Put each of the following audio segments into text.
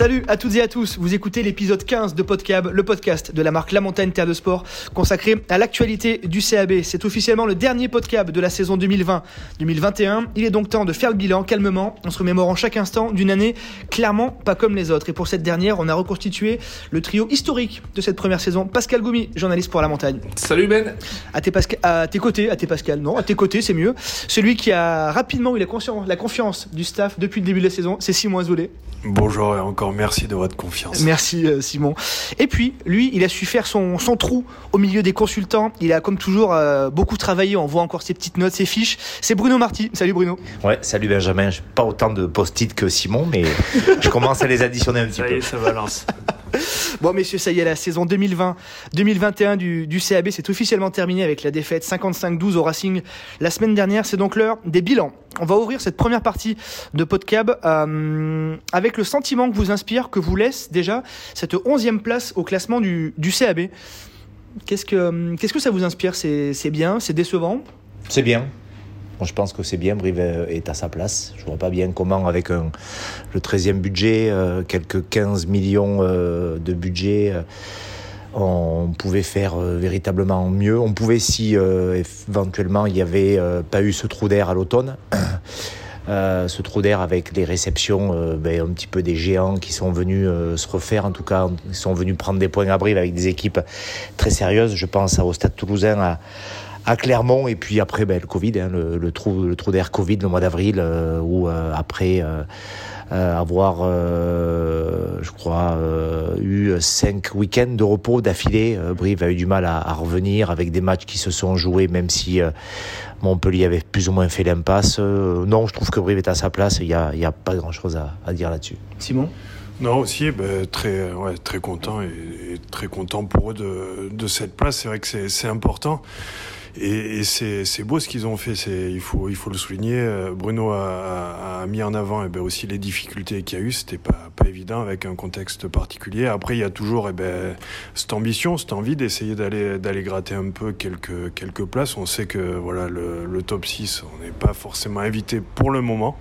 Salut à toutes et à tous, vous écoutez l'épisode 15 de Podcab, le podcast de la marque La Montagne Terre de Sport, consacré à l'actualité du CAB. C'est officiellement le dernier Podcab de la saison 2020-2021. Il est donc temps de faire le bilan calmement, en se remémorant chaque instant d'une année clairement pas comme les autres. Et pour cette dernière, on a reconstitué le trio historique de cette première saison. Pascal Goumi, journaliste pour La Montagne. Salut Ben À tes, à tes côtés, à tes Pascal, non, à tes côtés c'est mieux. Celui qui a rapidement eu la, la confiance du staff depuis le début de la saison, c'est Simon Azoulay. Bonjour et encore merci de votre confiance. Merci euh, Simon. Et puis, lui, il a su faire son, son, trou au milieu des consultants. Il a, comme toujours, euh, beaucoup travaillé. On voit encore ses petites notes, ses fiches. C'est Bruno Marty. Salut Bruno. Ouais, salut Benjamin. J'ai pas autant de post-it que Simon, mais je commence à les additionner un petit ça peu. Y est, ça balance. Bon messieurs, ça y est, la saison 2020-2021 du, CAB c'est officiellement terminée avec la défaite 55-12 au Racing la semaine dernière. C'est donc l'heure des bilans. On va ouvrir cette première partie de Podcab euh, avec le sentiment que vous inspire, que vous laisse déjà cette onzième place au classement du, CAB. Qu'est-ce que, ça vous inspire? C'est bien? C'est décevant? C'est bien. Je pense que c'est bien, Brive est à sa place. Je vois pas bien comment, avec le 13e budget, euh, quelques 15 millions euh, de budget, euh, on pouvait faire véritablement mieux. On pouvait, si éventuellement il n'y avait pas eu ce trou d'air à l'automne, ce trou d'air avec les réceptions, ben, un petit peu des géants qui sont venus se refaire, en tout cas, ils sont venus prendre des points à Brive avec des équipes très sérieuses. Je pense au Stade toulousain, à Clermont et puis après ben, le Covid, hein, le, le, trou, le trou d'air Covid le mois d'avril euh, où euh, après euh, avoir, je crois, eu cinq week-ends de repos d'affilée, Brive a eu du mal à, à, revenir avec des matchs qui se sont joués même si Montpellier avait plus ou moins fait l'impasse. non, je trouve que Brive est à sa place, il n'y a, y a, pas grand-chose à, à, dire là-dessus. Simon? Non, aussi, ben, très, ouais, très content et, et, très content pour eux de, de cette place. C'est vrai que c'est important. Et, et c'est beau ce qu'ils ont fait, il faut, il faut le souligner. Bruno a, mis en avant et ben, aussi les difficultés qu'il y a eu, c'était pas, pas évident avec un contexte particulier. Après, il y a toujours et ben, cette ambition, cette envie d'essayer d'aller gratter un peu quelques, quelques places. On sait que voilà, le, top 6, on n'est pas forcément invité pour le moment.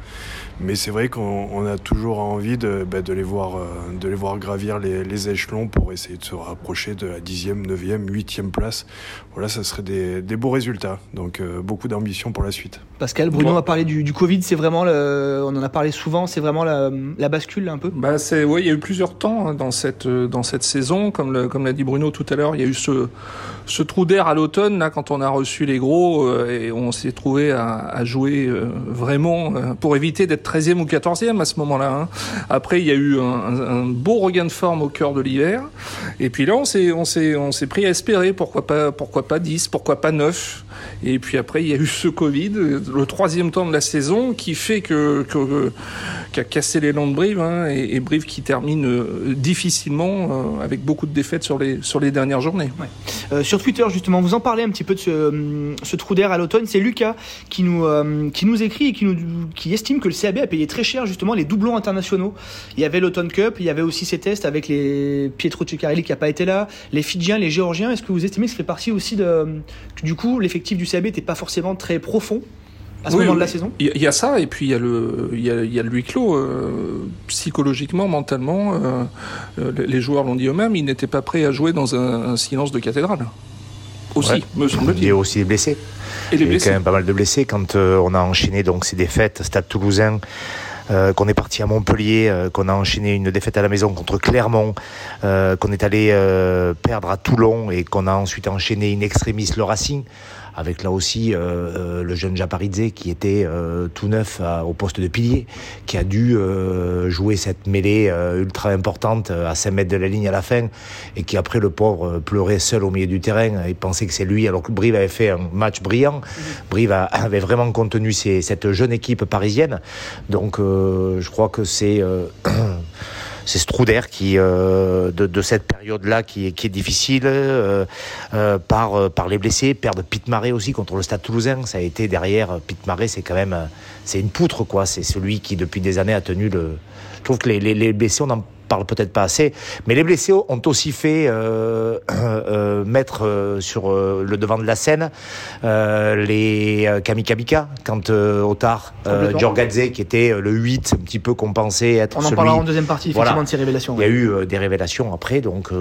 Mais c'est vrai qu'on a toujours envie de, ben, de, les voir, de les voir gravir les, échelons pour essayer de se rapprocher de la 10e, 9e, 8e place. Voilà, ça serait des beaux résultats. Donc euh, beaucoup d'ambition pour la suite. Pascal, Bruno a parlé du, du Covid, c'est vraiment, le, on en a parlé souvent, c'est vraiment la, la, bascule un peu? Bah c'est, ouais, Il y a eu plusieurs temps dans cette, dans cette saison. Comme, le, comme l'a dit Bruno tout à l'heure, il y a eu ce, ce trou d'air à l'automne, là, quand on a reçu les gros, euh, et on s'est trouvé à, à jouer euh, vraiment pour éviter d'être 13e ou 14e à ce moment-là. Hein. Après, il y a eu un, un, beau regain de forme au cœur de l'hiver. Et puis là, on s'est, on s'est, on s'est pris à espérer. Pourquoi pas, pourquoi pas 10, pourquoi pas 9 Et puis après, il y a eu ce Covid, le troisième temps de la saison, qui fait que, que qui a cassé l'élan de Brive, hein, et, Brive qui termine euh, difficilement euh, avec beaucoup de défaites sur les, sur les dernières journées. Euh, sur Twitter, justement, vous en parlez un petit peu de ce, trou d'air à l'automne. C'est Lucas qui nous, qui nous écrit et qui, nous, qui estime que le CAB a payé très cher justement les doublons internationaux. Il y avait l'Automne Cup, il y avait aussi ces tests avec les Pietro Ceccarelli qui n'a pas été là, les Fidjiens, les Géorgiens. Est-ce que vous estimez que ça fait partie aussi de. du coup, l'effectif du CAB n'était pas forcément très profond à ce oui, moment de la saison Il y, a ça, et puis il y a le, il y a, il y a le huis clos. Euh, psychologiquement, mentalement, euh, les joueurs l'ont dit eux-mêmes, ils n'étaient pas prêts à jouer dans un, un silence de cathédrale. Aussi, ouais. me semble-t-il. Il y a aussi des blessés. Et les il y a quand même pas mal de blessés quand euh, on a enchaîné donc ces défaites, Stade Toulousain. Euh, qu'on est parti à Montpellier, euh, qu'on a enchaîné une défaite à la maison contre Clermont, euh, qu'on est allé perdre à Toulon et qu'on a ensuite enchaîné in extremis le Racing, avec là aussi euh, le jeune Japaridze qui était euh, tout neuf à, au poste de pilier, qui a dû euh, jouer cette mêlée ultra importante à 5 mètres de la ligne à la fin, et qui après le pauvre pleurait seul au milieu du terrain et pensait que c'est lui, alors que Brive avait fait un match brillant. Brive avait vraiment contenu cette jeune équipe parisienne, donc je crois que c'est c'est ce trou d'air qui euh, de, cette période-là qui est, difficile euh, euh, par les blessés, perdre Pete Marais aussi contre le Stade Toulousain, ça a été derrière Pete Marais, c'est quand même c'est une poutre quoi, c'est celui qui depuis des années a tenu le. Je trouve que les, les, les blessés on en parle peut-être pas assez. Mais les blessés ont aussi fait euh, euh, mettre euh, sur le devant de la scène les Kamikabika quand Otar. Giorgadze, qui était le 8, un petit peu pensait être On en celui parlera en deuxième partie, effectivement, Voilà. de ces révélations. il y a eu des révélations après, donc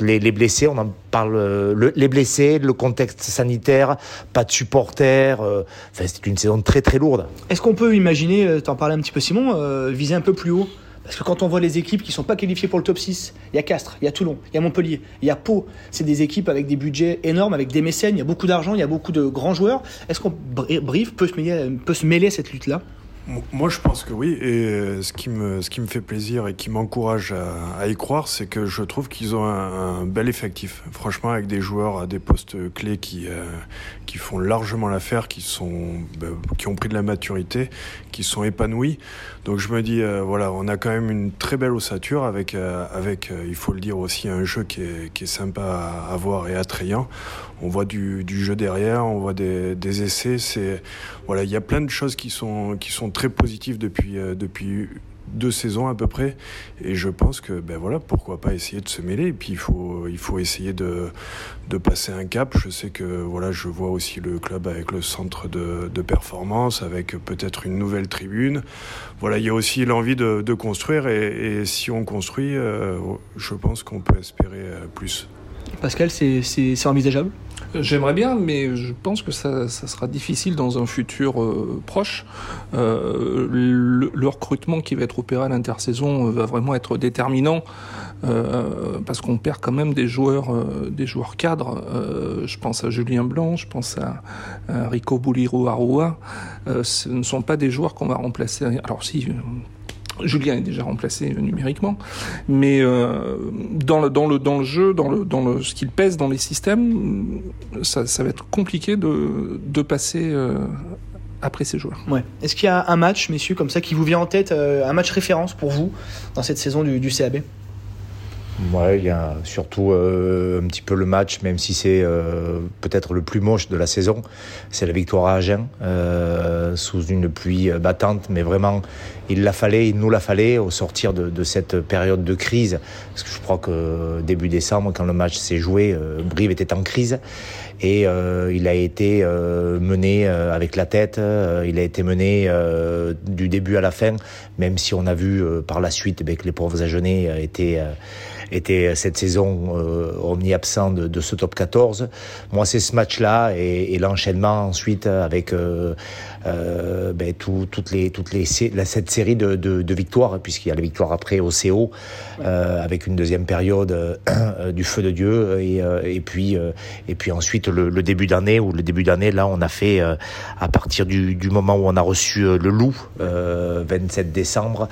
les, les blessés, on en parle. le- les blessés, le contexte sanitaire, pas de supporters. Enfin, c'est une saison très très lourde. Est-ce qu'on peut imaginer, t'en parlais un petit peu Simon, viser un peu plus haut Parce que quand on voit les équipes qui sont pas qualifiées pour le top 6, il y a Castres, il y a Toulon, il y a Montpellier, il y a Pau. C'est des équipes avec des budgets énormes, avec des mécènes, il y a beaucoup d'argent, il y a beaucoup de grands joueurs. Est-ce qu'on Bri- Brive peut se mêler, peut se mêler à cette lutte-là? Moi, je pense que oui. Et euh, ce qui me, ce qui me fait plaisir et qui m'encourage à, à y croire, c'est que je trouve qu'ils ont un, bel effectif. Franchement, avec des joueurs à des postes clés qui, euh, qui font largement l'affaire, qui, sont, ben, qui ont pris de la maturité, qui sont épanouis. Donc, je me dis, euh, voilà, on a quand même une très belle ossature avec, euh, avec euh, il faut le dire aussi, un jeu qui est, qui est sympa à voir et attrayant. On voit du, jeu derrière, on voit des, essais. C'est voilà, il y a plein de choses qui sont qui sont très positives depuis euh, depuis deux saisons à peu près. Et je pense que ben voilà, pourquoi pas essayer de se mêler. Et puis il faut il faut essayer de de passer un cap. Je sais que voilà, je vois aussi le club avec le centre de, de performance, avec peut-être une nouvelle tribune. Voilà, il y a aussi l'envie de, de construire. Et, si on construit, euh, je pense qu'on peut espérer euh, plus. Pascal, c'est envisageable? J'aimerais bien, mais je pense que ça, sera difficile dans un futur euh, proche. Euh, le, recrutement qui va être opéré à l'intersaison euh, va vraiment être déterminant parce qu'on perd quand même des joueurs, des joueurs cadres. Je pense à Julien Blanc, je pense à, à Rico Bouliro Aroua. Euh, ce ne sont pas des joueurs qu'on va remplacer. Alors si. Julien est déjà remplacé euh, numériquement, mais euh, dans, le, dans, le, dans le jeu, dans, le, dans le, ce qu'il pèse dans les systèmes, ça, ça va être compliqué de, de passer euh, après ces joueurs. Ouais. Est-ce qu'il y a un match, messieurs, comme ça, qui vous vient en tête, euh, un match référence pour vous dans cette saison du, du CAB Ouais, il y a surtout euh, un petit peu le match, même si c'est euh, peut-être le plus moche de la saison. C'est la victoire à Agen, euh, sous une pluie battante, mais vraiment, il la fallait, nous la fallait au sortir de, cette période de crise. Parce que je crois que début décembre, quand le match s'est joué, euh, Brive était en crise. Et il a été mené avec la tête, il a été mené du début à la fin, même si on a vu euh, par la suite eh que les pauvres Agenais euh, étaient, cette saison omni-absents de, ce top 14. Moi, c'est ce match-là et l'enchaînement ensuite avec euh, ben, tout, toutes les, toutes les, cette série de, de, de victoires, puisqu'il y a la victoire après au CO, euh, avec une deuxième période euh, du feu de Dieu, et, euh, et, puis, euh, et puis ensuite le, le début d'année, où le début d'année, là, on a fait, euh, à partir du, du moment où on a reçu le loup, euh, 27 décembre,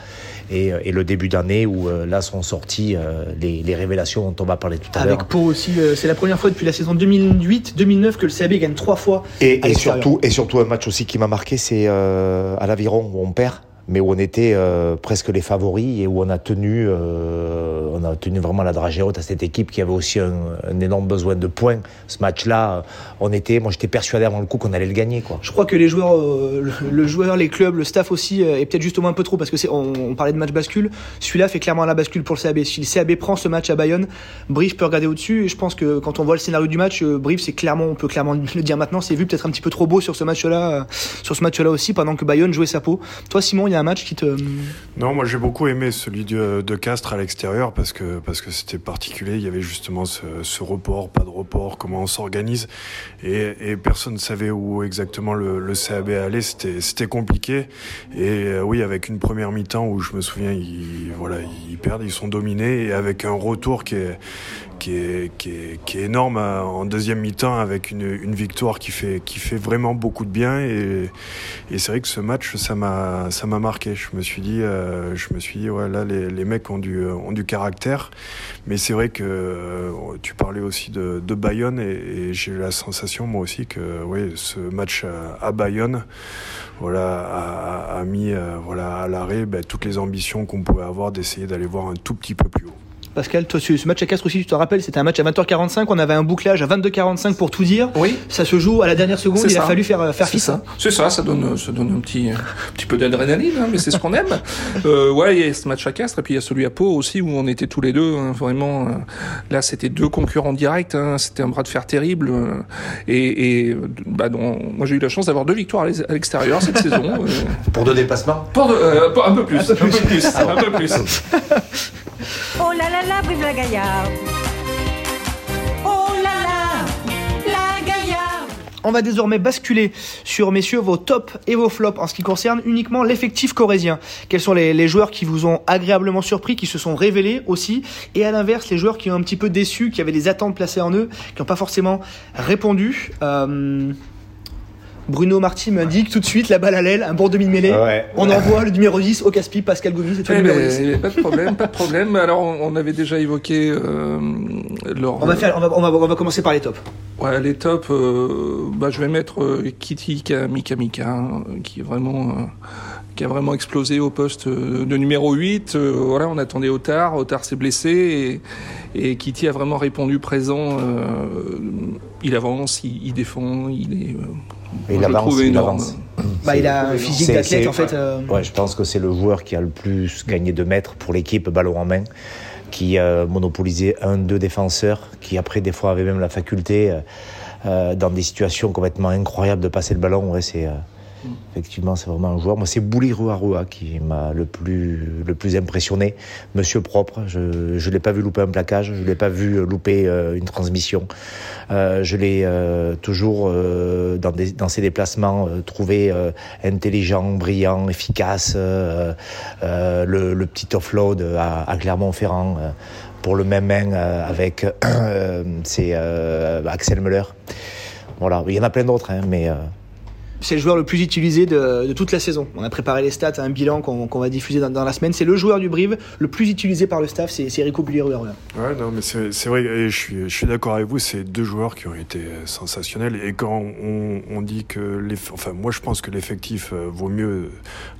et, et le début d'année où euh, là sont sorties euh, les, les révélations dont on va parler tout à l'heure. Avec Pau aussi, euh, c'est la première fois depuis la saison 2008-2009 que le CAB gagne trois fois. Et, et surtout, et surtout un match aussi qui m'a marqué, c'est euh, à l'Aviron où on perd, mais où on était euh, presque les favoris et où on a tenu, euh, on a tenu vraiment la dragée haute à cette équipe qui avait aussi un, énorme besoin de points. Ce match-là, on était, moi j'étais persuadé avant le coup qu'on allait le gagner. Je crois que les joueurs, euh, le, joueur, les clubs, le staff aussi, euh, et peut-être justement un peu trop, parce que c'est, on, parlait de match bascule. Celui-là fait clairement la bascule pour le CAB. Si le CAB prend ce match à Bayonne, Brive peut regarder au-dessus. Et je pense que quand on voit le scénario du match, euh, Brive, c'est clairement, on peut clairement le dire maintenant, c'est vu peut-être un petit peu trop beau sur ce match-là, euh, sur ce match-là aussi, pendant que Bayonne jouait sa peau. Toi, Simon, il y a match qui te. Non, moi j'ai beaucoup aimé celui de, Castres à l'extérieur parce que parce que c'était particulier. Il y avait justement ce, report, pas de report, comment on s'organise, et, personne ne savait où exactement le, le CAB allait. C'était c'était compliqué. Et euh, oui, avec une première mi-temps où je me souviens, ils voilà, ils perdent, ils sont dominés, et avec un retour qui est qui est, qui est, qui est énorme euh, en deuxième mi-temps avec une, une victoire qui fait, qui fait vraiment beaucoup de bien. Et, c'est vrai que ce match ça m'a marqué. Je me suis dit euh, je me suis dit ouais là les, les mecs ont du ont du caractère. Mais c'est vrai que euh, tu parlais aussi de, de Bayonne et, j'ai eu la sensation moi aussi que ce match à, Bayonne voilà a, a mis euh, voilà à l'arrêt ben, toutes les ambitions qu'on pouvait avoir d'essayer d'aller voir un tout petit peu plus haut Pascal, toi, ce match à Castres aussi, tu te rappelles, c'était un match à 20h45, on avait un bouclage à 22h45 pour tout dire. Oui. Ça se joue à la dernière seconde, il a fallu faire, faire C'est fils. ça, c'est ça, ça donne, ça donne un petit, un petit peu d'adrénaline, hein, mais c'est ce qu'on aime. Euh, ouais, il y a ce match à Castres, et puis il y a celui à Pau aussi, où on était tous les deux, hein, vraiment. euh, là, c'était deux concurrents directs, hein, c'était un bras de fer terrible. euh, et et bah, moi, j'ai eu la chance d'avoir deux victoires à l'ex- à l'extérieur cette saison. euh, Pour deux déplacements pour de- euh, pour un peu plus, un peu plus, un peu plus. Oh là là là, la Gaillarde Oh là là, la Gaillarde On va désormais basculer sur, messieurs, vos tops et vos flops en ce qui concerne uniquement l'effectif corésien. Quels sont les, les joueurs qui vous ont agréablement surpris, qui se sont révélés aussi, et à l'inverse, les joueurs qui ont un petit peu déçu, qui avaient des attentes placées en eux, qui n'ont pas forcément répondu. Euh, Bruno Marty m'indique tout de suite la balle à l'aile, un bon demi-mêlée. Ouais. On envoie le numéro 10 au Caspi, Pascal Gomis, c'est toi Eh le numéro 10. ben, pas de problème, pas de problème. Alors, on avait déjà évoqué euh, leur. On va, faire, on, va, on, va, on va commencer par les tops. Ouais, les tops, euh, bah, je vais mettre euh, Kitty Mika Mika, hein, qui est vraiment, euh, qui a vraiment explosé au poste de numéro 8. Euh, voilà, on attendait Otard, Otard s'est blessé et, et Kitty a vraiment répondu présent. euh, il avance, il, il défend, il est. euh, Il avance, il énorme. avance. Bah, il a un physique d'athlète en fait. euh, Ouais, je pense que c'est le joueur qui a le plus gagné de mètres pour l'équipe, ballon en main, qui a monopolisé un, deux défenseurs, qui après des fois avait même la faculté, euh, euh, dans des situations complètement incroyables, de passer le ballon. Ouais, c'est euh, effectivement c'est vraiment un joueur. Moi, c'est Bouli Ruarua qui m'a le plus le plus impressionné. Monsieur propre, je je l'ai pas vu louper un plaquage, je l'ai pas vu louper euh, une transmission. Euh, je l'ai euh, toujours euh, dans, ses déplacements euh, trouvé euh, intelligent, brillant, efficace. euh, euh, le, petit offload à, Clermont-Ferrand euh, pour le même main euh, avec euh, c'est euh, Axel Müller. Voilà, il y en a plein d'autres, hein, mais euh, C'est le joueur le plus utilisé de, toute la saison. On a préparé les stats, un bilan qu'on va diffuser dans, la semaine. C'est le joueur du Brive le plus utilisé par le staff, c'est Rico Bullier-Ruer. Ouais, non, mais c'est vrai, et je suis, je suis d'accord avec vous, c'est deux joueurs qui ont été euh, sensationnels. Et quand on, on dit que, l'eff- enfin, moi je pense que l'effectif euh, vaut mieux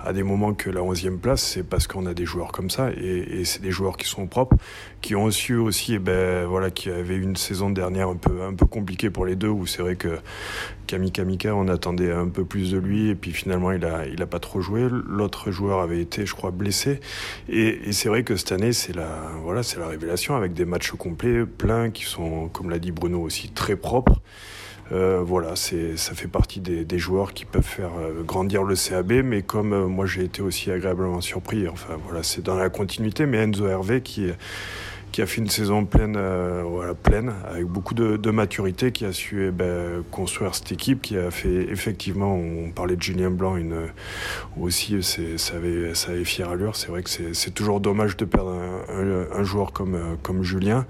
à des moments que la 11e place, c'est parce qu'on a des joueurs comme ça, et, et c'est des joueurs qui sont propres, qui ont su aussi, eh ben, voilà, qui avaient une saison dernière un peu, un peu compliquée pour les deux, où c'est vrai que Kami Kamika, on attendait un peu plus de lui, et puis finalement il a, il a pas trop joué. L'autre joueur avait été, je crois, blessé. Et, c'est vrai que cette année, c'est la, voilà, c'est la révélation avec des matchs complets, pleins, qui sont, comme l'a dit Bruno aussi, très propres. Euh, voilà, c'est, ça fait partie des, des joueurs qui peuvent faire euh, grandir le CAB, mais comme euh, moi j'ai été aussi agréablement surpris, enfin voilà, c'est dans la continuité, mais Enzo Hervé qui, qui a fait une saison pleine, euh, voilà, pleine, avec beaucoup de, maturité, qui a su eh ben, construire cette équipe, qui a fait effectivement, on parlait de Julien Blanc, une, aussi ça, avait, ça avait fière allure. C'est vrai que c'est, toujours dommage de perdre un, un- un joueur comme, euh, comme Julien.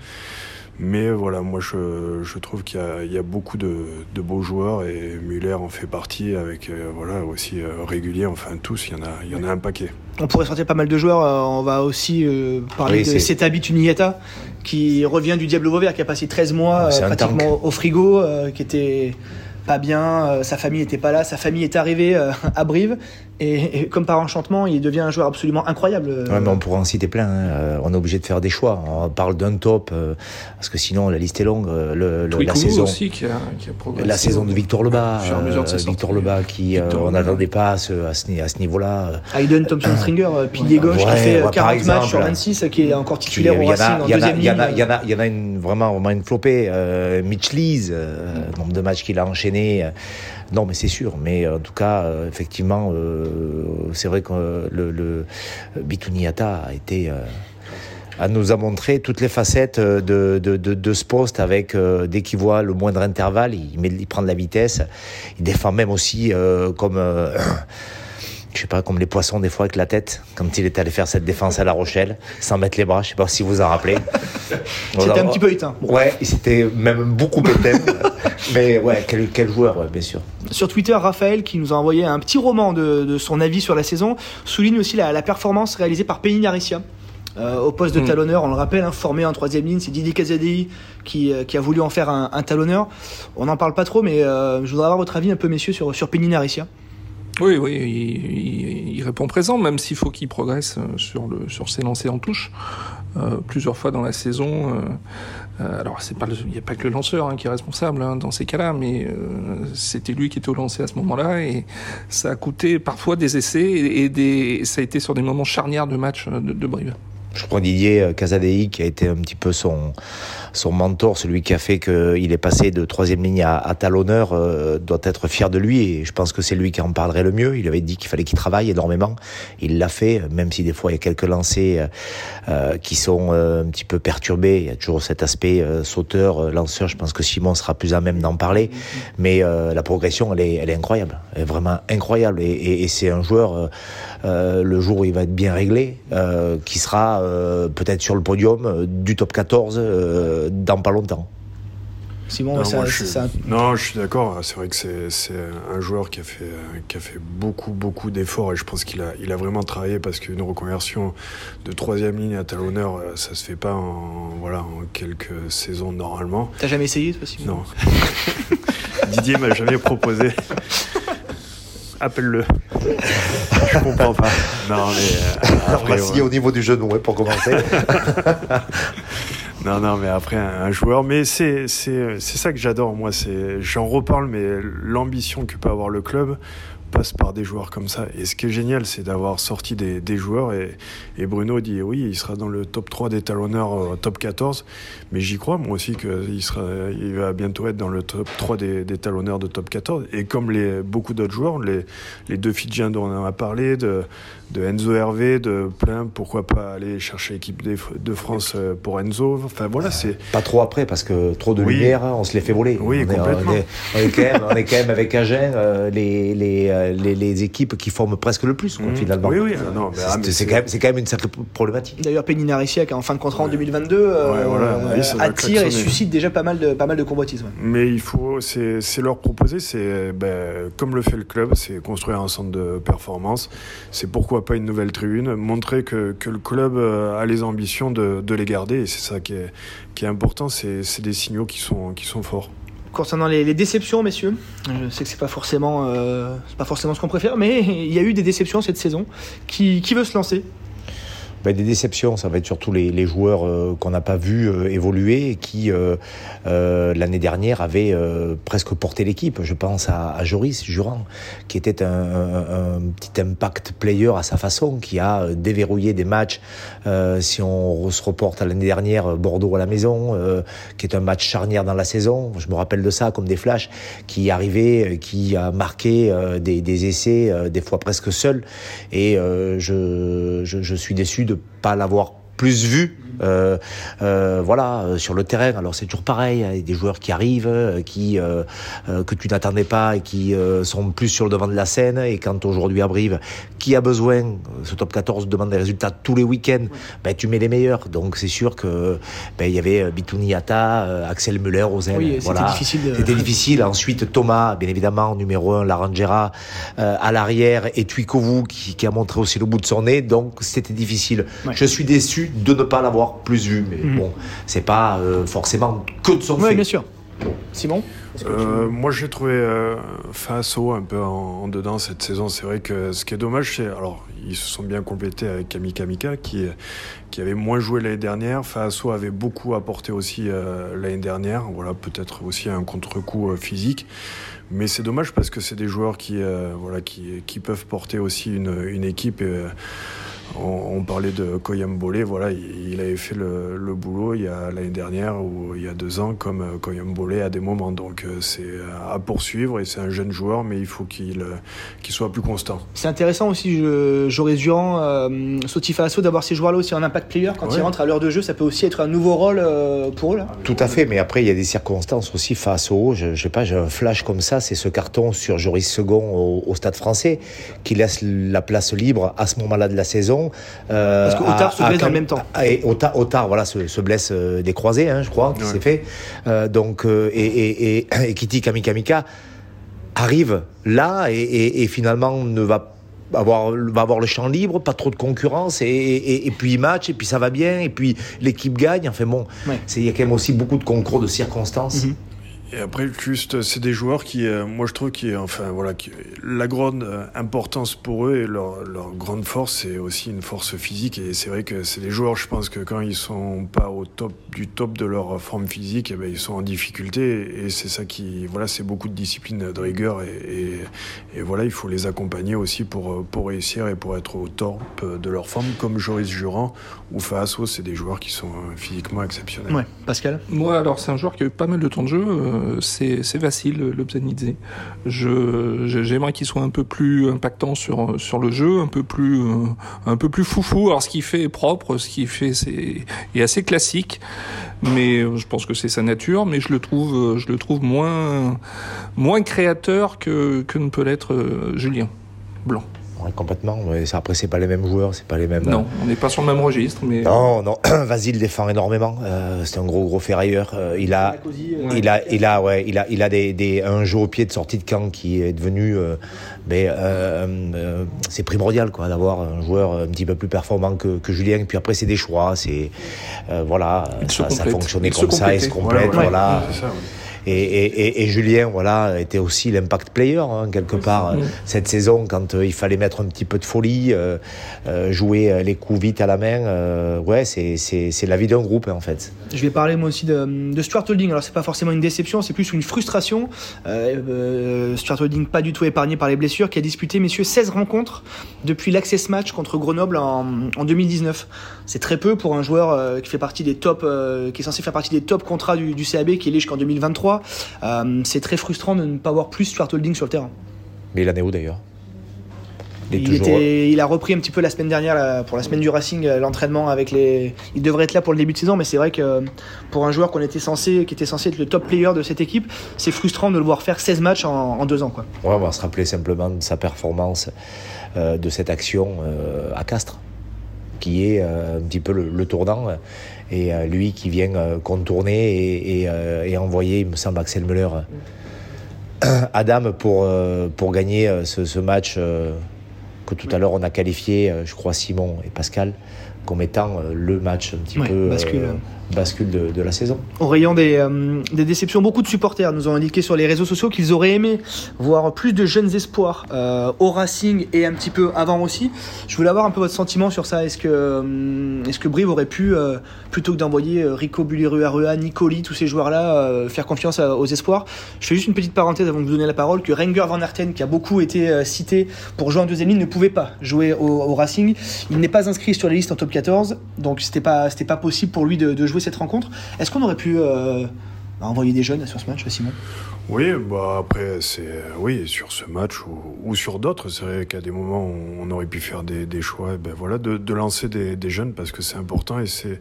Mais voilà, moi je, je trouve qu'il y a, il y a beaucoup de, de beaux joueurs et Muller en fait partie avec euh, voilà aussi euh, régulier, enfin tous, il y en a, il y en a un paquet. On pourrait sortir pas mal de joueurs. euh, on va aussi euh, parler Oui, de c'est- Setabi Tuniata, qui revient du Diable Vauvert, qui a passé 13 mois euh, un pratiquement au frigo, euh, qui était pas bien, euh, sa famille n'était pas là, sa famille est arrivée euh, à Brive, et, et comme par enchantement, il devient un joueur absolument incroyable. euh, Ouais, mais on pourrait en citer plein. hein. Euh, On est obligé de faire des choix. On parle d'un top, euh, parce que sinon la liste est longue. Euh, Le, le- la saison, aussi qui a, qui a progressé. la saison de Victor Lebas, euh. Victor Lebas qui, euh, Victor on Lebas. n'attendait pas à ce, à ce, ni- à ce niveau-là. Hayden Thompson Stringer, euh, pilier gauche, qui Ouais, fait euh, ouais, par 40 matchs sur 26, qui est encore titulaire au Racing a, en il y en a, deuxième il y en ligne. a, il y en a, il y en a une vraiment, vraiment une flopée. Euh, Mitch Lees, euh, nombre de matchs qu'il a enchaîné. Euh, Non, mais c'est sûr. Mais en tout cas, euh, effectivement, euh, c'est vrai que le, le Bituniata a été. nous a montré toutes les facettes de, ce poste avec dès qu'il voit le moindre intervalle, il, prend de la vitesse, il défend même aussi comme je sais pas comme les poissons des fois avec la tête quand il est allé faire cette défense à La Rochelle sans mettre les bras, je sais pas si vous en rappelez. C'était un petit peu éteint. Bon. Ouais, c'était même beaucoup éteint. mais ouais, quel, quel joueur, ouais, bien sûr. Sur Twitter, Raphaël, qui nous a envoyé un petit roman de, de son avis sur la saison, souligne aussi la, la performance réalisée par Penny Naricia. Euh, au poste de Mm. talonneur, on le rappelle, hein, formé en troisième ligne, c'est Didier qui, euh, qui a voulu en faire un, un talonneur. On n'en parle pas trop, mais euh, je voudrais avoir votre avis un peu, messieurs, sur, sur Penny Naricia. Oui, oui, il, il- il répond présent, même s'il faut qu'il progresse euh, sur, le, sur ses lancers en touche. plusieurs fois dans la saison. alors, c'est pas, il n'y a pas que le lanceur hein, qui est responsable hein, dans ces cas-là, mais c'était lui qui était au lancer à ce moment-là, et ça a coûté parfois des essais et, des, ça a été sur des moments charnières de match de, de Brive. Je prends Didier Casadei qui a été un petit peu son mentor, celui qui a fait qu'il est passé de troisième ligne à, talonneur, euh, doit être fier de lui et je pense que c'est lui qui en parlerait le mieux. Il avait dit qu'il fallait qu'il travaille énormément. Il l'a fait, même si des fois il y a quelques lancers euh, euh, qui sont un petit peu perturbés. Il y a toujours cet aspect sauteur, lanceur. Je pense que Simon sera plus à même d'en parler. Mais la progression, elle est, incroyable. Elle est vraiment incroyable. Et c'est un joueur, le jour où il va être bien réglé, qui sera peut-être sur le podium du top 14 dans pas longtemps. Simon, non, ça, je, ça... non, je suis d'accord. C'est vrai que c'est un joueur qui a fait, qui a fait beaucoup, beaucoup d'efforts et je pense qu'il a, il a vraiment travaillé parce qu'une reconversion de troisième ligne à talonneur, euh, ça se fait pas en, voilà, en quelques saisons normalement. T'as jamais essayé, toi, Simon? Non. Didier m'a jamais proposé. Appelle-le. je comprends pas. Non, mais. Euh, après, ouais. au niveau du genou, pour commencer. Non, non, mais après, un, joueur. Mais c'est ça que j'adore, moi. J'en reparle, mais l'ambition que peut avoir le club passe par des joueurs comme ça. Et ce qui est génial, c'est d'avoir sorti des, des joueurs. Et, et, Bruno dit oui, il sera dans le top 3 des talonneurs, euh, top 14. Mais j'y crois, moi aussi, qu'il sera, il va bientôt être dans le top 3 des, des talonneurs de top 14. Et comme les, beaucoup d'autres joueurs, les, les deux Fidjiens dont on a parlé, de, de Enzo Hervé, de plein, pourquoi pas aller chercher l'équipe de France euh, pour Enzo. Enfin voilà, c'est. Pas trop après, parce que trop de lumière, hein, on se les fait voler. Oui, on complètement. Est, on, est, quand même, on est quand même avec Agen, euh, les, les, euh, les, les, équipes qui forment presque le plus, quoi, mmh. finalement. Oui, oui, non, c'est ah, quand, quand, même une sacrée problématique. D'ailleurs, Penina Rissiak, en fin de contrat ouais. en 2022, euh, voilà, oui, attire et suscite déjà pas mal de, pas mal de convoitises. Mais il faut, c'est leur proposer, c'est ben, comme le fait le club, c'est construire un centre de performance. C'est pourquoi pas une nouvelle tribune, montrer que, que le club a les ambitions de, de les garder, et c'est ça qui est, qui est important, c'est des signaux qui sont, qui sont forts concernant les, déceptions, messieurs, je sais que c'est pas forcément, euh, pas forcément ce qu'on préfère, mais il y a eu des déceptions cette saison. Qui veut se lancer? Ben, des déceptions, ça va être surtout les, joueurs euh, qu'on n'a pas vu euh, évoluer et qui euh, l'année dernière avaient presque porté l'équipe. Je pense à, Joris Jurand, qui était un, petit impact player à sa façon, qui a déverrouillé des matchs. si on se reporte à l'année dernière, Bordeaux à la maison, qui est un match charnière dans la saison. Je me rappelle de ça comme des flashs, qui arrivait, qui a marqué des, des, essais, des fois presque seul. Et je, je, je suis déçu de pas l'avoir plus vu euh, euh, voilà, euh, sur le terrain. Alors c'est toujours pareil, il y a des joueurs qui arrivent, qui euh, que tu n'attendais pas et qui sont plus sur le devant de la scène. Et quand aujourd'hui à Brive, qui a besoin, ce top 14 demande des résultats tous les week-ends, ben, tu mets les meilleurs. Donc c'est sûr que ben, il y avait Bitouni Ata, Axel Muller. Oui, voilà. difficile. De... C'était difficile. Ensuite Thomas, bien évidemment, numéro 1, Larangera à l'arrière et Tuikovu qui, qui, a montré aussi le bout de son nez. Donc c'était difficile. Ouais. Je suis déçu de ne pas l'avoir plus vu, mais mmh. bon, c'est pas euh, forcément que de son oui, fait. bien sûr. Simon euh. Moi, j'ai trouvé euh, Faso un peu en, en, dedans cette saison. C'est vrai que ce qui est dommage, c'est alors ils se sont bien complétés avec Kamika Mika qui qui avait moins joué l'année dernière. Faso avait beaucoup apporté aussi euh, l'année dernière. Voilà, peut-être aussi un contre-coup euh, physique. Mais c'est dommage parce que c'est des joueurs qui euh, voilà qui, qui peuvent porter aussi une, une équipe. Et, on, on, parlait de Koyam Bolé, voilà, il, il, avait fait le, le boulot il y a l'année dernière ou il y a deux ans comme euh, Koyam Bolé à des moments. Donc euh, c'est à poursuivre et c'est un jeune joueur, mais il faut qu'il euh, qu soit plus constant. C'est intéressant aussi, j'aurais Durand, euh, Sotifa Asso, d'avoir ces joueurs-là aussi en impact player. Quand ouais. ils rentrent à l'heure de jeu, ça peut aussi être un nouveau rôle euh, pour eux. Là. Tout à fait, mais après il y a des circonstances aussi face au. Je, je sais pas, j'ai un flash comme ça, c'est ce carton sur Joris Second au, au Stade français qui laisse la place libre à ce moment-là de la saison euh, Parce qu'Otard se blesse en même temps. Et Otard, voilà, se, se blesse euh, des croisés, hein, je crois, qui ouais. s'est fait. Euh, donc, et, et, et, et Kitty Kamikamika arrive là et, finalement ne va avoir, va avoir le champ libre, pas trop de concurrence, et, et, et, puis il match, et puis ça va bien, et puis l'équipe gagne. Enfin bon, ouais. il y a quand même aussi beaucoup de concours de circonstances. Mm -hmm. Et après, juste, c'est des joueurs qui, euh, moi je trouve, qui, enfin voilà, qui, la grande euh, importance pour eux et leur, leur grande force, c'est aussi une force physique. Et c'est vrai que c'est des joueurs, je pense que quand ils sont pas au top du top de leur forme physique, eh ben, ils sont en difficulté. Et c'est ça qui, voilà, c'est beaucoup de discipline, de rigueur. Et, et, et, voilà, il faut les accompagner aussi pour, pour réussir et pour être au top de leur forme, comme Joris Jurand ou Faasso, c'est des joueurs qui sont physiquement exceptionnels. Ouais, Pascal? Moi, alors, c'est un joueur qui a eu pas mal de temps de jeu. Euh, c'est facile, le Bzanidze. J'aimerais qu'il soit un peu plus impactant sur, sur le jeu, un peu plus, euh, un peu plus foufou. Alors, ce qu'il fait est propre, ce qu'il fait c'est est assez classique, mais je pense que c'est sa nature. Mais je le trouve, je le trouve moins, moins créateur que, que ne peut l'être euh, Julien Blanc. Ouais, complètement. Après, c'est pas les mêmes joueurs, c'est pas les mêmes. Non, on n'est pas sur le même registre, mais. Non, non. Vasile défend énormément. Euh, c'est un gros, gros ferrailleur. Euh, il a, il a, il a, ouais, il a, il a des, des, un jeu au pied de sortie de camp qui est devenu, euh, mais euh, c'est primordial, quoi, d'avoir un joueur un petit peu plus performant que, que Julien. Puis après, c'est des choix, c'est, voilà, ça, ça fonctionnait comme ça, il se complète, voilà. Ça, et, et, et, Julien, voilà, était aussi l'impact player hein, quelque part mmh. cette saison quand euh, il fallait mettre un petit peu de folie, euh, euh, jouer les coups vite à la main. Euh, ouais, c'est la vie d'un groupe en fait. Je vais parler moi aussi de, de Stuart Holding. Alors c'est pas forcément une déception, c'est plus une frustration. Stuart Holding pas du tout épargné par les blessures, qui a disputé messieurs 16 rencontres depuis l'access match contre Grenoble en, en 2019. C'est très peu pour un joueur qui fait partie des top, qui est censé faire partie des top contrats du, du CAB, qui est jusqu'en 2023. Euh, c'est très frustrant de ne pas voir plus Stuart Holding sur le terrain. Mais il en est où d'ailleurs? Il, était, il, a repris un petit peu la semaine dernière pour la semaine du Racing euh, l'entraînement avec les. Il devrait être là pour le début de saison, mais c'est vrai que pour un joueur qu'on était censé, qui était censé être le top player de cette équipe, c'est frustrant de le voir faire 16 matchs en, deux ans. Quoi. Ouais, on va se rappeler simplement de sa performance euh, de cette action à Castres, qui est un petit peu le, le tournant et euh, lui qui vient euh, contourner et, et, euh, et, envoyer, il me semble, Axel Müller, Adam pour, pour gagner ce, ce match que tout à l'heure on a qualifié, je crois, Simon et Pascal comme étant le match un petit ouais, peu bascule bascule de, la saison. Rayon des, euh, des, déceptions, beaucoup de supporters nous ont indiqué sur les réseaux sociaux qu'ils auraient aimé voir plus de jeunes espoirs euh, au Racing et un petit peu avant aussi. Je voulais avoir un peu votre sentiment sur ça. Est-ce que, euh, est-ce que Brive aurait pu, plutôt que d'envoyer Rico Buliru Arua, Nicoli, tous ces joueurs-là, faire confiance aux espoirs? Je fais juste une petite parenthèse avant de vous donner la parole que Renger Van Arten, qui a beaucoup été cité pour jouer en deuxième ligne, ne pouvait pas jouer au, Racing. Il n'est pas inscrit sur les listes en top 14, donc c'était pas, pas possible pour lui de jouer cette rencontre. Est-ce qu'on aurait pu euh, envoyer des jeunes sur ce match, Simon? Oui, bah après, c'est oui sur ce match ou, sur d'autres. C'est vrai qu'à des moments, on aurait pu faire des, choix. Ben voilà, de, lancer des, jeunes parce que c'est important et c'est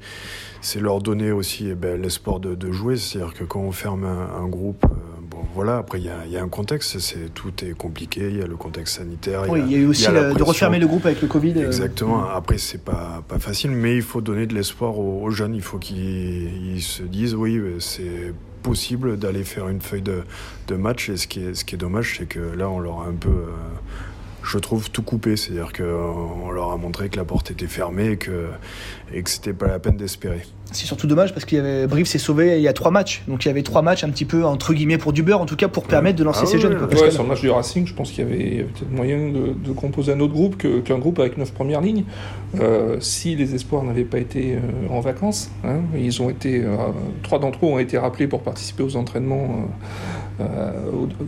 c'est leur donner aussi eh ben, l'espoir de, jouer. C'est-à-dire que quand on ferme un, un groupe, euh, bon voilà, après il y a, y a, un contexte. C'est tout est compliqué. Il y a le contexte sanitaire. Oui, il y, a eu aussi le, de refermer le groupe avec le Covid. Euh, Exactement. Euh... Après, c'est pas pas facile, mais il faut donner de l'espoir aux, aux, jeunes. Il faut qu'ils se disent oui, c'est possible d'aller faire une feuille de, de, match. Et ce qui est, ce qui est dommage, c'est que là, on leur a un peu, euh, je trouve, tout coupé. C'est-à-dire qu'on leur a montré que la porte était fermée et que, et que c'était pas la peine d'espérer. C'est surtout dommage parce qu'il y avait Brive s'est sauvé il y a trois matchs, donc il y avait trois matchs un petit peu entre guillemets pour du beurre, en tout cas pour permettre de lancer ah ces ouais, jeunes. Quoi, ouais, sur le match du Racing, je pense qu'il y avait, peut-être moyen de, de, composer un autre groupe qu'un qu groupe avec neuf premières lignes. Euh, si les espoirs n'avaient pas été euh, en vacances, hein, ils ont été euh, trois d'entre eux ont été rappelés pour participer aux entraînements euh,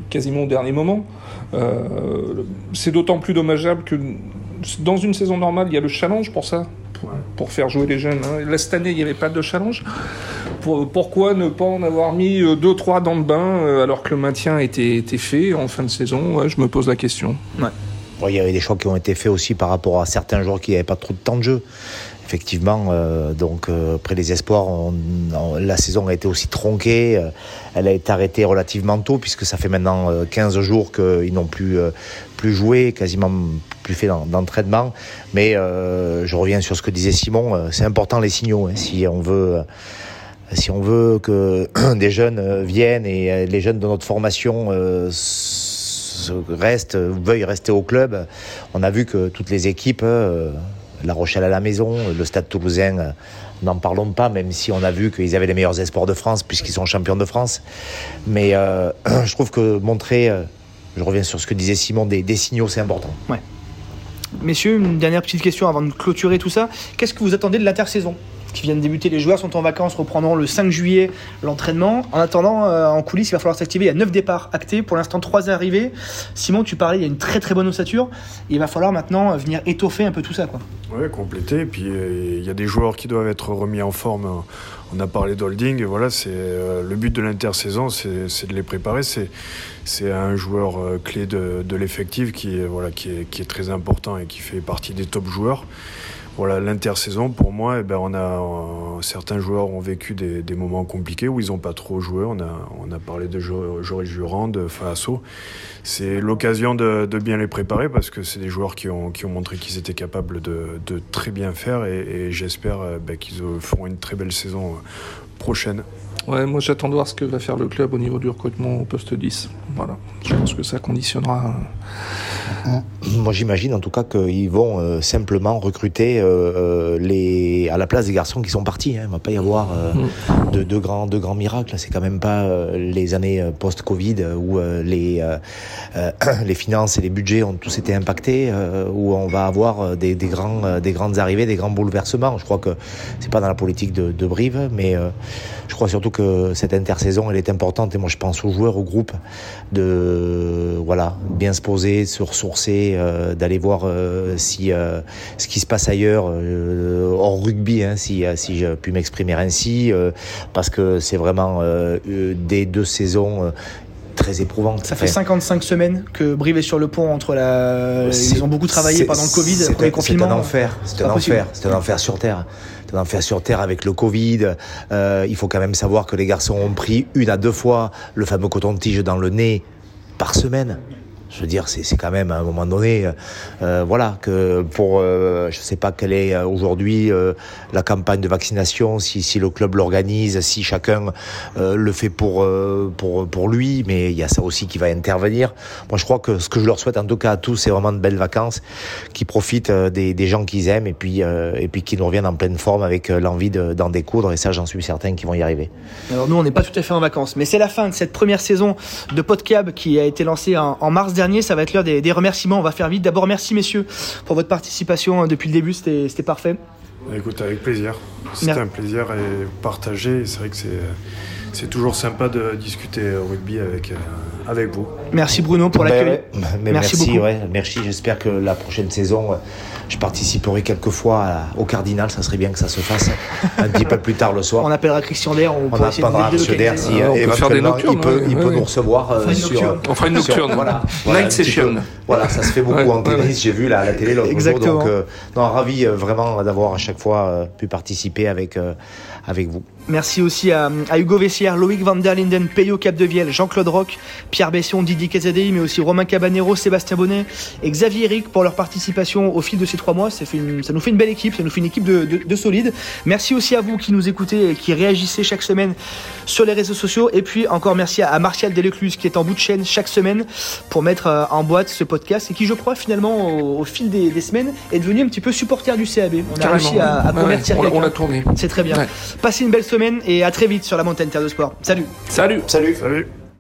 quasiment au dernier moment. Euh, C'est d'autant plus dommageable que dans une saison normale, il y a le challenge pour ça pour, pour faire jouer les jeunes. Hein. Là, cette année, il n'y avait pas de challenge. Pour, pourquoi ne pas en avoir mis 2-3 dans le bain euh, alors que le maintien était, était fait en fin de saison? Ouais, Je me pose la question. Ouais. Il y avait des choix qui ont été faits aussi par rapport à certains joueurs qui n'avaient pas trop de temps de jeu. Effectivement, euh, donc euh, après les espoirs, la saison a été aussi tronquée. Euh, elle a été arrêtée relativement tôt puisque ça fait maintenant 15 jours qu'ils n'ont plus plus joué, quasiment plus fait d'entraînement. Mais je reviens sur ce que disait Simon. C'est important les signaux hein, si on veut si on veut que des jeunes viennent et les jeunes de notre formation euh, restent, veuillent rester au club, on a vu que toutes les équipes, euh, La Rochelle à la maison, le Stade Toulousain n'en parlons pas, même si on a vu qu'ils avaient les meilleurs espoirs de France, puisqu'ils sont champions de France. Mais euh, je trouve que montrer, euh, je reviens sur ce que disait Simon, des signaux, c'est important. Messieurs, une dernière petite question avant de clôturer tout ça. Qu'est-ce que vous attendez de l'intersaison qui vient de débuter Les joueurs sont en vacances, reprendront le 5 juillet l'entraînement. En attendant, euh, en coulisses, il va falloir s'activer. Il y a 9 départs actés, pour l'instant 3 arrivés. Simon, tu parlais, il y a une très très bonne ossature. Il va falloir maintenant euh, venir étoffer un peu tout ça. Quoi. Ouais, compléter. Puis euh, il y a des joueurs qui doivent être remis en forme. On a parlé d'holding. Voilà, le but de l'intersaison, c'est de les préparer. C'est un joueur clé de, l'effectif qui voilà qui est très important et qui fait partie des top joueurs. Voilà, l'intersaison pour moi, eh ben, on a euh, certains joueurs ont vécu des, moments compliqués où ils n'ont pas trop joué. On a parlé de Jo- Joris Jurand, de Faso. C'est l'occasion de, bien les préparer parce que c'est des joueurs qui ont, montré qu'ils étaient capables de, très bien faire et, j'espère euh, ben, qu'ils euh, feront une très belle saison prochaine. Moi j'attends de voir ce que va faire le club au niveau du recrutement au poste 10. Voilà. Je pense que ça conditionnera. Moi, j'imagine en tout cas qu'ils vont euh, simplement recruter euh, euh, les, à la place des garçons qui sont partis. hein. Il ne va pas y avoir euh, de, de grands, de grands miracles. C'est quand même pas euh, les années euh, post-Covid euh, où euh, les, euh, euh, les finances et les budgets ont tous été impactés, euh, où on va avoir euh, des, des, grands, euh, des grandes arrivées, des grands bouleversements. Je crois que c'est pas dans la politique de, de Brive, mais euh, je crois surtout que cette intersaison, elle est importante. Et moi, je pense aux joueurs, au groupe, de voilà, bien se poser, se ressourcer, euh, d'aller voir euh, si euh, ce qui se passe ailleurs, hors rugby, hein, si, si je puis m'exprimer ainsi, parce que c'est vraiment des deux saisons très éprouvantes. Ça fait Enfin, 55 semaines que Brive est sur le pont entre la. Ils ont beaucoup travaillé pendant le Covid, c'est le confinement. C'est un enfer, c'est un enfer, c'est un enfer sur terre. C'est un enfer sur terre avec le Covid. Euh, il faut quand même savoir que les garçons ont pris une à deux fois le fameux coton-tige dans le nez par semaine. Je veux dire, c'est quand même à un moment donné, euh, voilà, que pour, euh, je sais pas quelle est euh, aujourd'hui euh, la campagne de vaccination, si, si le club l'organise, si chacun euh, le fait pour, euh, pour, pour lui, mais il y a ça aussi qui va intervenir. Moi, je crois que ce que je leur souhaite en tout cas à tous, c'est vraiment de belles vacances, qui profitent euh, des, gens qu'ils aiment et puis, euh, et puis qui nous reviennent en pleine forme avec euh, l'envie de- d'en découdre. Et ça, j'en suis certain qu'ils vont y arriver. Alors nous, on n'est pas tout à fait en vacances, mais c'est la fin de cette première saison de Podcab qui a été lancée en, en mars dernier. Ça va être l'heure des, des remerciements. On va faire vite. D'abord, merci messieurs pour votre participation hein, depuis le début. C'était parfait. Écoute, avec plaisir. C'était un plaisir et partagé. C'est vrai que c'est c'est toujours sympa de discuter rugby avec euh, avec vous. Merci Bruno pour Ben l'accueil. ouais, mais Merci merci, beaucoup. ouais, merci. J'espère que la prochaine saison, euh, je participerai quelques fois à- au Cardinal. Ça serait bien que ça se fasse un petit peu plus tard le soir. On appellera Christian Dair. On, On pourra essayer de attendra le M. Der délocaliser. si Ah, euh, on peut faire des nocturnes, il peut, ouais, il peut ouais. nous recevoir euh, fera une sur. nocturne. On fera une sur- nocturne. voilà, Night Voilà, un petit session. peu. Voilà, ça se fait beaucoup Ouais, en tennis. ouais. J'ai vu là, à la télé l'autre jour. Exactement. Donc, euh, non, ravi euh, vraiment d'avoir à chaque fois euh, pu participer avec euh, avec vous. Merci aussi à, à Hugo Vessière, Loïc Van der Linden, Peyo Capdevielle, Jean-Claude Roch, Pierre Bession, Didier Casadei, mais aussi Romain Cabanero, Sébastien Bonnet et Xavier Eric pour leur participation au fil de ces trois mois. Ça, fait une- ça nous fait une belle équipe, ça nous fait une équipe de, de, de solides. Merci aussi à vous qui nous écoutez et qui réagissez chaque semaine sur les réseaux sociaux. Et puis encore merci à, à Martial Delecluse qui est en bout de chaîne chaque semaine pour mettre euh, en boîte ce podcast et qui, je crois, finalement, au, au fil des, des semaines, est devenu un petit peu supporter du CAB. On a réussi à, à Ouais, ouais, convertir on l'a tourné. C'est très bien. Ouais. Passez une belle semaine et à très vite sur la montagne Terre de Sport. Salut Salut Salut. Salut.